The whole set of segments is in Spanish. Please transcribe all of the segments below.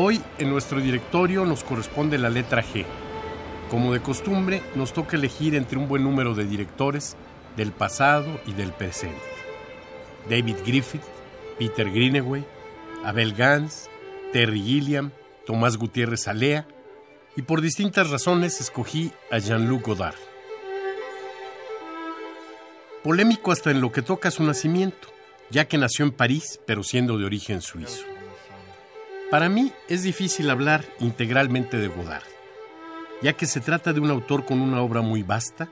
Hoy en nuestro directorio nos corresponde la letra G. Como de costumbre, nos toca elegir entre un buen número de directores del pasado y del presente. David Griffith, Peter Greenaway, Abel Gans, Terry Gilliam, Tomás Gutiérrez Alea y por distintas razones escogí a Jean-Luc Godard. Polémico hasta en lo que toca su nacimiento, ya que nació en París pero siendo de origen suizo. Para mí es difícil hablar integralmente de Godard, ya que se trata de un autor con una obra muy vasta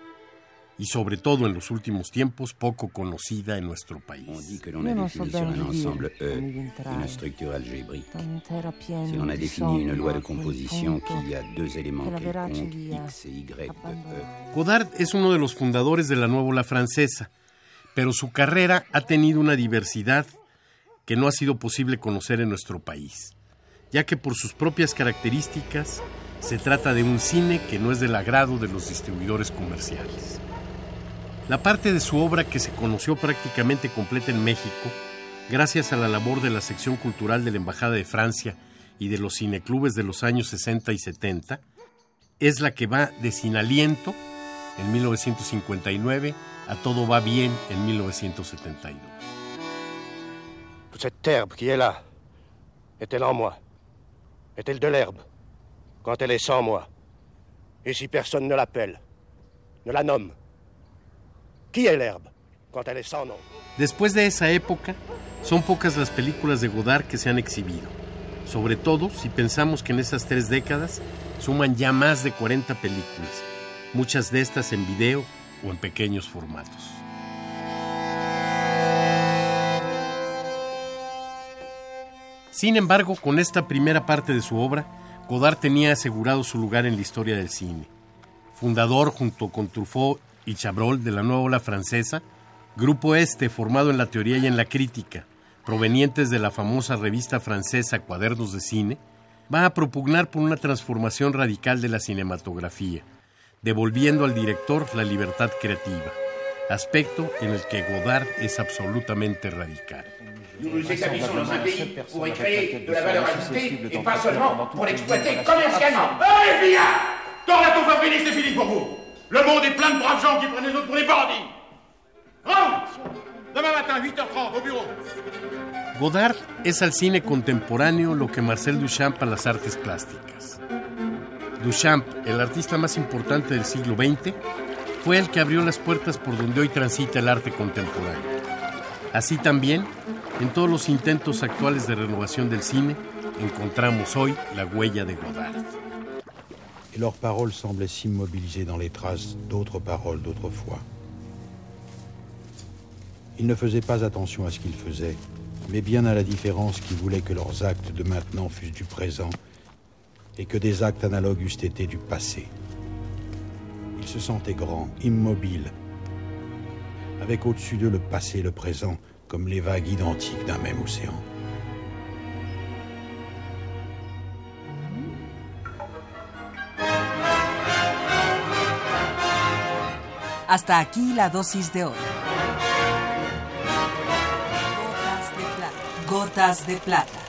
y sobre todo en los últimos tiempos poco conocida en nuestro On país. dit que l'on Io a non so défini sur bene un ensemble E une structure algébrique. Si l'on a défini une loi de composition punto qui a deux éléments quelconques, X et Y de E. abbandonarai. Godard es uno de los fundadores de la nueva ola francesa, pero su carrera ha tenido una diversidad que no ha sido posible conocer en nuestro país, ya que por sus propias características se trata de un cine que no es del agrado de los distribuidores comerciales. La parte de su obra que se conoció prácticamente completa en México, gracias a la labor de la sección cultural de la Embajada de Francia y de los cineclubes de los años 60 y 70, es la que va de Sin Aliento en 1959 a Todo va bien en 1972. Toute cette herbe qui est là, est-elle en moi Est-elle de l'herbe quand elle est sans moi. Et si personne ne l'appelle, ne la nomme. Qui est l'herbe quand elle est sans nom Después de esa época, son pocas las películas de Godard que se han exhibido, sobre todo si pensamos que en esas tres décadas suman ya más de 40 películas, muchas de estas en video o en pequeños formatos. Sin embargo, con esta primera parte de su obra, Godard tenía asegurado su lugar en la historia del cine. Fundador junto con Truffaut y Chabrol de la nueva ola francesa, grupo este formado en la teoría y en la crítica, provenientes de la famosa revista francesa Cuadernos de Cine, va a propugnar por una transformación radical de la cinematografía, devolviendo al director la libertad creativa, aspecto en el que Godard es absolutamente radical. Nous nous établissons dans un pays pour y créer de la valeur ajoutée et pas seulement pour l'exploiter commercialement. Allez, viens Tors la ton Fabrice, c'est fini pour vous Le monde est plein de braves gens qui prennent les autres pour des bandits Rentre Demain matin, 8h30, au bureau. Godard es al cine contemporáneo lo que Marcel Duchamp a las artes plásticas. Duchamp, el artista más importante del siglo XX, fue el que abrió las puertas por donde hoy transita el arte contemporáneo. Así también, en todos los intentos actuales de renovación del cine, encontramos hoy la huella de Godard. et leurs paroles semblaient s'immobiliser dans les traces d'autres paroles d'autrefois. Ils ne faisaient pas attention à ce qu'ils faisaient, mais bien à la différence qui voulait que leurs actes de maintenant fussent du présent et que des actes analogues eussent été du passé. Ils se sentaient grands, immobiles, avec au-dessus d'eux le passé et le présent comme les vagues identiques d'un même océan. Hasta aquí la dosis de hoy. Gotas de plata. Gotas de plata.